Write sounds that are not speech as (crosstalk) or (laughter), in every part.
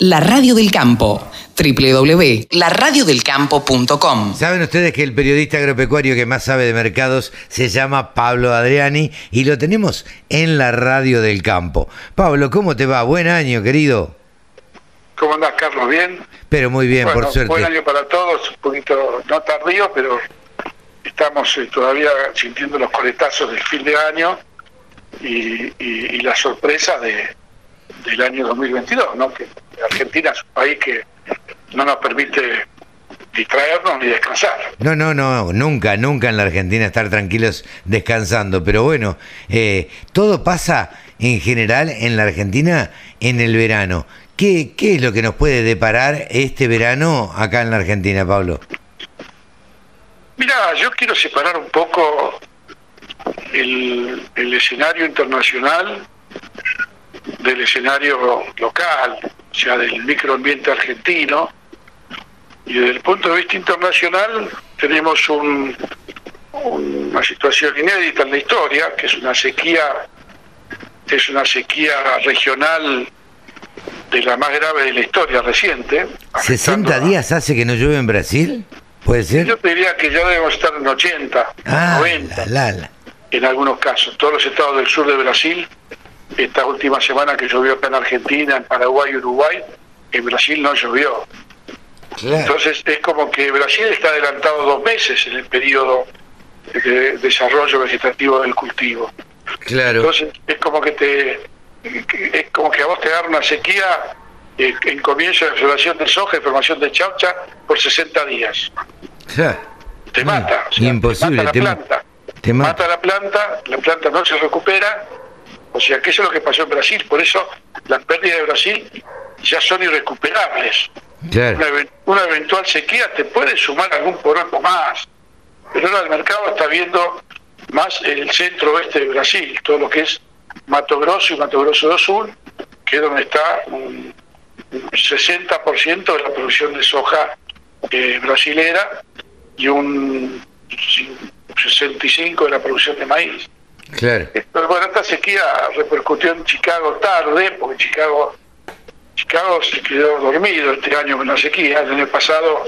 La Radio del Campo www.laradiodelcampo.com Saben ustedes que el periodista agropecuario que más sabe de mercados se llama Pablo Adriani y lo tenemos en la Radio del Campo. Pablo, ¿cómo te va? Buen año, querido. ¿Cómo andás, Carlos? ¿Bien? Pero muy bien, Bueno, por suerte. Buen año para todos, un poquito no tardío, pero estamos eh, todavía sintiendo los coletazos del fin de año y, y- y la sorpresa de, del año 2022, ¿no? Que Argentina es un país que no nos permite distraernos ni descansar. No, no, no, nunca, nunca en la Argentina estar tranquilos descansando. Pero bueno, eh, todo pasa en general en la Argentina en el verano. ¿Qué, ¿Qué es lo que nos puede deparar este verano acá en la Argentina, Pablo? Mira, yo quiero separar un poco el, el escenario internacional del escenario local, o sea, del microambiente argentino. Y desde el punto de vista internacional tenemos un- una situación inédita en la historia, que es una sequía, es una sequía regional de la más grave de la historia reciente. afectando ¿60 a- días hace que no llueve en Brasil? ¿Puede ser? yo te diría que ya debemos estar en 80, Ah, 90 la, la, la. en algunos casos. Todos los estados del sur de Brasil, esta última semana que llovió acá en Argentina, en Paraguay y Uruguay, en Brasil no llovió. Claro. Entonces es como que Brasil está adelantado dos meses en el periodo de desarrollo vegetativo del cultivo. Claro. Entonces es como que te es como que a vos te agarra una sequía eh, en comienzo de floración de soja y formación de chaucha por 60 días. Ja. Te mata, o sea, imposible, te mata te la ma- planta. te ma- mata la planta, la planta no se recupera, o sea que eso es lo que pasó en Brasil, por eso las pérdidas de Brasil ya son irrecuperables. Una, Claro. even- una eventual sequía te puede sumar algún poroto más, pero ahora el mercado está viendo más el centro oeste de Brasil, todo lo que es Mato Grosso y Mato Grosso do Sul, que es donde está un, un 60% de la producción de soja eh, brasilera y un cin- 65% de la producción de maíz. Claro. Pero bueno, esta sequía repercutió en Chicago tarde, porque Chicago, Chicago se quedó dormido este año con la sequía. El año pasado,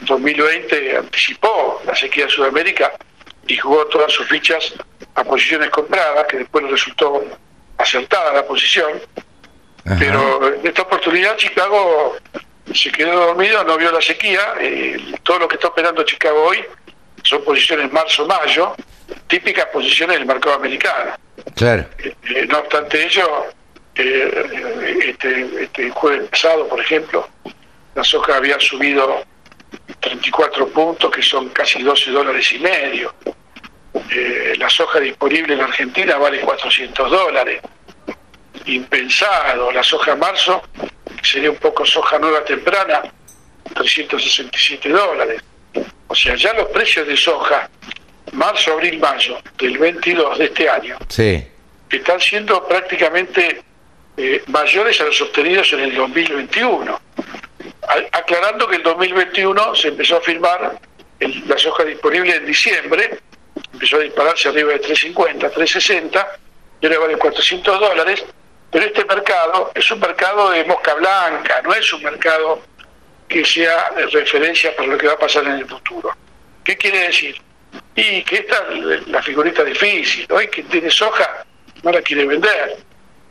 2020, anticipó la sequía de Sudamérica y jugó todas sus fichas a posiciones compradas, que después resultó acertada la posición. Ajá. Pero en esta oportunidad Chicago se quedó dormido, no vio la sequía. eh, todo lo que está operando Chicago hoy son posiciones marzo-mayo, típicas posiciones del mercado americano. Claro. Eh, no obstante ello, eh, este, este jueves pasado, por ejemplo, la soja había subido 34 puntos, que son casi 12 dólares y medio. Eh, la soja disponible en Argentina vale 400 dólares. Impensado. La soja marzo, sería un poco soja nueva temprana, 367 dólares. O sea, ya los precios de soja, marzo, abril, mayo, del 22 de este año, Sí. están siendo prácticamente eh, mayores a los obtenidos en el 2021. A- aclarando que el 2021 se empezó a firmar el- la soja disponible en diciembre, empezó a dispararse arriba de 350, 360, y ahora vale 400 dólares, pero este mercado es un mercado de mosca blanca, no es un mercado que sea referencia para lo que va a pasar en el futuro. ¿Qué quiere decir? Y que esta es la figurita difícil. Hoy quien tiene soja no la quiere vender.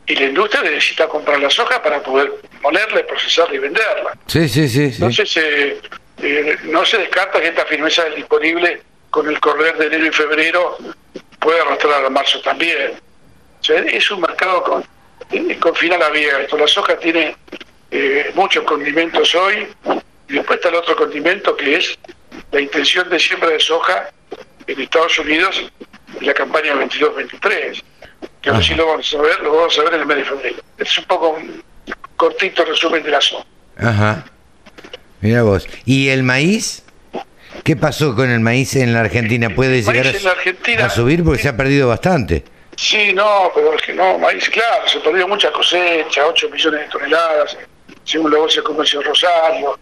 Y la industria necesita comprar la soja para poder molerla, procesarla y venderla. Sí, sí, sí. sí. Entonces, eh, eh, no se descarta que esta firmeza del disponible con el correr de enero y febrero puede arrastrar a marzo también. O sea, es un mercado con, eh, con final abierto. La soja tiene eh, muchos condimentos hoy y después está el otro condimento que es la intención de siembra de soja en Estados Unidos la campaña 22-23. Que ahora sí lo vamos a ver, lo vamos a ver en el mes de febrero. Este es un poco un cortito resumen de la soja. Ajá. Mira vos. ¿Y el maíz? ¿Qué pasó con el maíz en la Argentina? ¿Puede El llegar la Argentina- a, a subir porque se ha perdido bastante? Sí, no, pero es que no, maíz, claro, se perdió mucha cosecha, 8 millones de toneladas, según la Bolsa de Comercio de Rosario,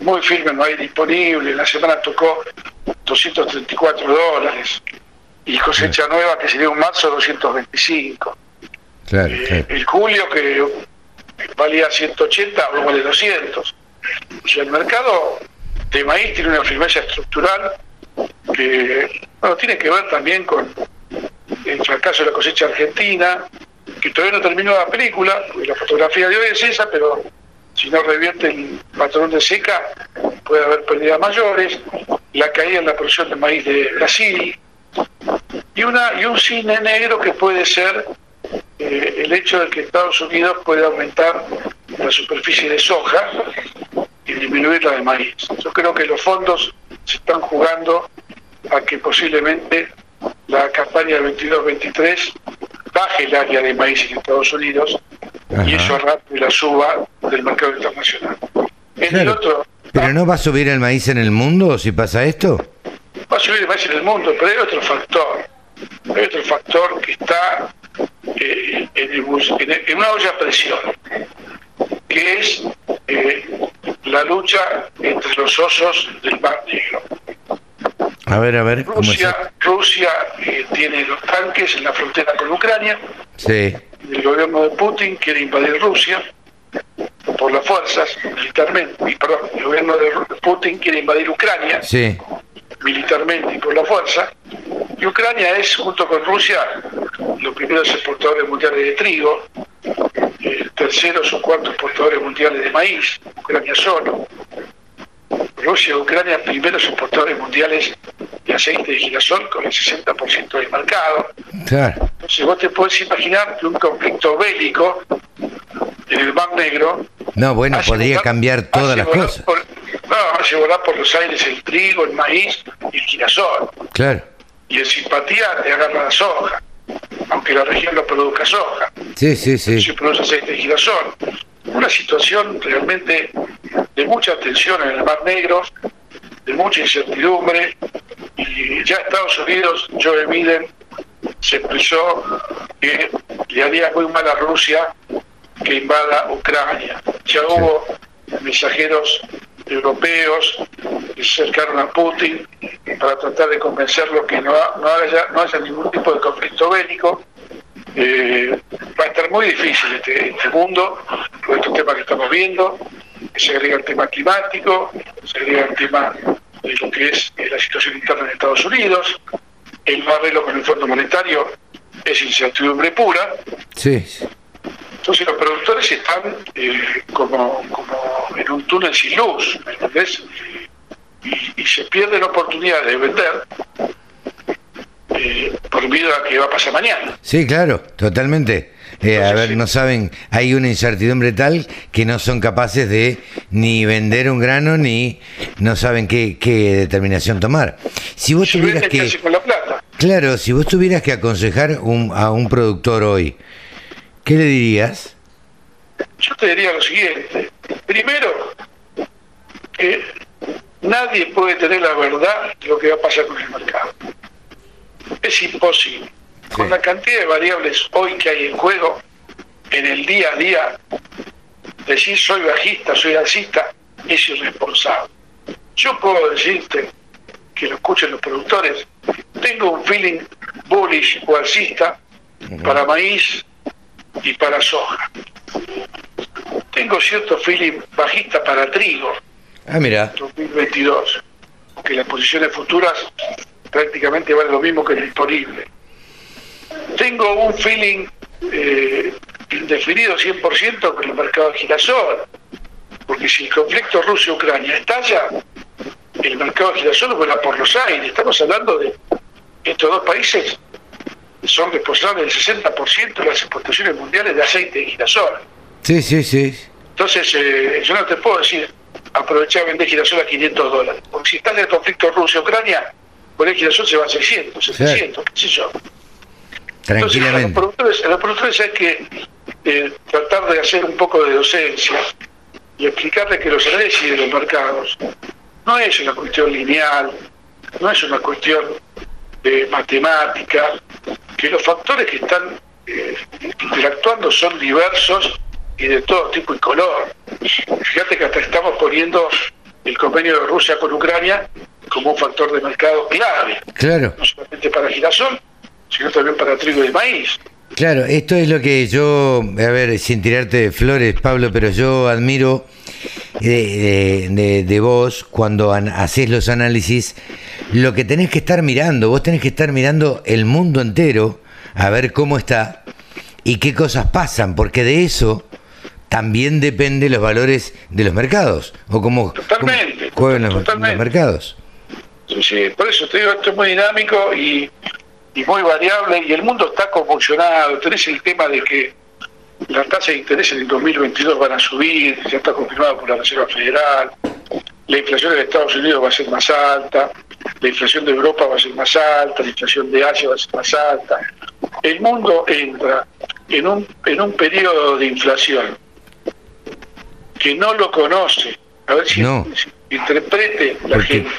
muy firme el maíz disponible, la semana tocó 234 dólares, y cosecha nueva que sería un marzo 225. Claro, Eh, claro. el julio que valía 180, ahora vale 200. O sea, el mercado de maíz tiene una firmeza estructural que bueno, tiene que ver también con el fracaso de la cosecha argentina, que todavía no terminó la película, porque la fotografía de hoy es esa, pero si no revierte el patrón de seca, puede haber pérdidas mayores, la caída en la producción de maíz de Brasil, y, una, y un cine negro que puede ser eh, el hecho de que Estados Unidos puede aumentar la superficie de soja y disminuir la de maíz. Yo creo que los fondos se están jugando a que posiblemente la campaña 22-23 baje el área de maíz en Estados Unidos y eso rápido la suba del mercado internacional. En el otro, ¿Pero no va a subir el maíz en el mundo si pasa esto? Va a subir el maíz en el mundo, pero hay otro factor. Hay otro factor que está eh, en, una olla a presión, que es eh, la lucha entre los osos del Mar Negro. A ver, a ver. Rusia, Rusia eh, tiene los tanques en la frontera con Ucrania. Sí. El gobierno de Putin quiere invadir Rusia por las fuerzas militarmente. Y, perdón, el gobierno de Putin quiere invadir Ucrania. Sí. Militarmente y por la fuerza. Y Ucrania es, junto con Rusia, los primeros exportadores mundiales de trigo, el terceros o cuartos exportadores mundiales de maíz, Ucrania solo. Rusia y Ucrania primeros exportadores mundiales de aceite de girasol con el 60% del mercado. Claro. Entonces vos te puedes imaginar que un conflicto bélico en el Mar Negro... No, bueno, podría cambiar todas las cosas. no, hace volar por los aires el trigo, el maíz y el girasol. Claro. Y en simpatía te agarra la soja, aunque la región no produzca soja. Sí, sí, sí. Se produce aceite de girasol. Una situación realmente de mucha tensión en el Mar Negro, de mucha incertidumbre, y ya Estados Unidos, Joe Biden, se expresó que le haría muy mal a Rusia que invada Ucrania. Ya hubo mensajeros europeos que se acercaron a Putin para tratar de convencerlo que no, no, haya, no haya ningún tipo de conflicto bélico. Eh, va a estar muy difícil este, este mundo, por estos temas que estamos viendo, se agrega el tema climático, se agrega el tema de lo que es la situación interna en Estados Unidos, el arreglo con el Fondo Monetario es incertidumbre pura. Sí. Entonces los productores están eh, como, en un túnel sin luz, ¿entendés? Y, se pierde la oportunidad de vender eh, por miedo a que va a pasar mañana. Sí, claro, totalmente. Eh, a ver, no saben, hay una incertidumbre tal que no son capaces de ni vender un grano ni no saben qué, determinación tomar. Si vos tuvieras que, claro, si vos tuvieras que aconsejar a un productor hoy, ¿qué le dirías? Yo te diría lo siguiente: primero, que nadie puede tener la verdad de lo que va a pasar con el mercado. Es imposible con la cantidad de variables hoy que hay en juego, en el día a día, decir soy bajista, soy alcista, es irresponsable. Yo puedo decirte, que lo escuchen los productores, tengo un feeling bullish o alcista para maíz y para soja. Tengo cierto feeling bajista para trigo. Ah, mira. 2022. Que las posiciones futuras prácticamente valen lo mismo que el disponible tengo un feeling eh, indefinido 100% con el mercado de girasol, porque si el conflicto Rusia-Ucrania estalla, el mercado de girasol vuela por los aires. Estamos hablando de estos dos países son responsables del 60% de las exportaciones mundiales de aceite de girasol. Sí, sí, sí. Entonces, eh, yo no te puedo decir aprovechar vender girasol a 500 dólares, porque si está en el conflicto Rusia-Ucrania, por el girasol se va a 600, 700, qué sé yo. Tranquilamente. Entonces, los productores, hay que eh, tratar de hacer un poco de docencia y explicarles que los análisis de los mercados no es una cuestión lineal, no es una cuestión de matemática, que los factores que están eh, interactuando son diversos y de todo tipo y color. Fíjate que hasta estamos poniendo el convenio de Rusia con Ucrania como un factor de mercado clave. Claro. No solamente para girasol, sino también para trigo y maíz. Claro, esto es lo que yo, a ver, sin tirarte de flores, Pablo, pero yo admiro de, de- de- de vos cuando an- haces los análisis, lo que tenés que estar mirando, vos tenés que estar mirando el mundo entero a ver cómo está y qué cosas pasan, porque de eso también depende los valores de los mercados, o cómo, Totalmente, cómo juegan los, totalmente. los mercados. Sí, por eso te digo, esto es muy dinámico y, y muy variable y el mundo está convulsionado. Tenés el tema de que las tasas de interés en el 2022 van a subir, ya está confirmado por la Reserva Federal. La inflación de Estados Unidos va a ser más alta, la inflación de Europa va a ser más alta, la inflación de Asia va a ser más alta. El mundo entra en un, en un periodo de inflación que no lo conoce. A ver si, No. si interprete la Porque, gente.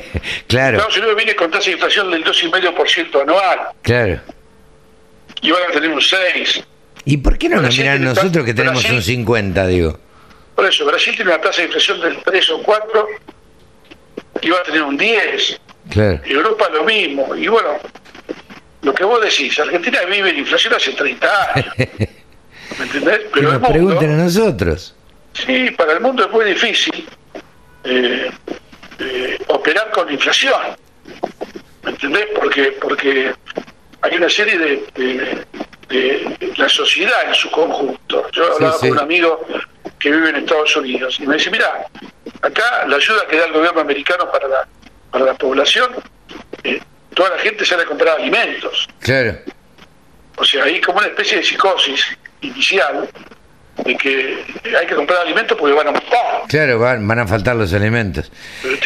(laughs) claro, Estados Unidos viene con tasa de inflación del 2,5% anual claro. y van a tener un 6. ¿Y por qué no nos miran nosotros que tenemos Brasil- un 50, digo? Por eso, Brasil tiene una tasa de inflación del 3 o 4 y va a tener un 10. Claro. Europa lo mismo. Y bueno, lo que vos decís, Argentina vive en inflación hace 30 años. (laughs) ¿Me entendés? Que Pero el nos pregunten a mundo, nosotros. sí, para el mundo es muy difícil eh, eh, operar con inflación. ¿Me entendés? Porque, porque hay una serie de, de- de la sociedad en su conjunto. Yo Sí, hablaba sí. con un amigo que vive en Estados Unidos y me dice, mira, acá la ayuda que da el gobierno americano para la, para la población, eh, toda la gente sale a comprar alimentos. Claro. O sea, hay como una especie de psicosis inicial de que hay que comprar alimentos porque van a matar. Claro, van, van a faltar los alimentos.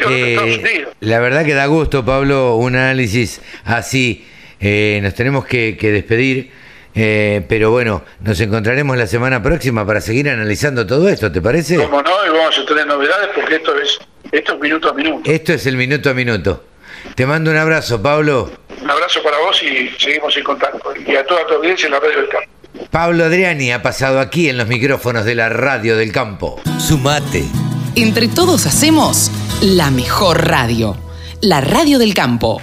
Unidos. la verdad que da gusto, Pablo, un análisis así. Eh, nos tenemos que, que despedir, eh, pero bueno, nos encontraremos la semana próxima para seguir analizando todo esto, ¿te parece? Como no, y vamos a tener novedades porque esto es, esto es minuto a minuto. Esto es el minuto a minuto. Te mando un abrazo, Pablo. Un abrazo para vos y seguimos en contacto. Y a toda tu audiencia en la radio del campo. Pablo Adriani ha pasado aquí en los micrófonos de la radio del campo. Sumate. Entre todos hacemos la mejor radio. La radio del campo.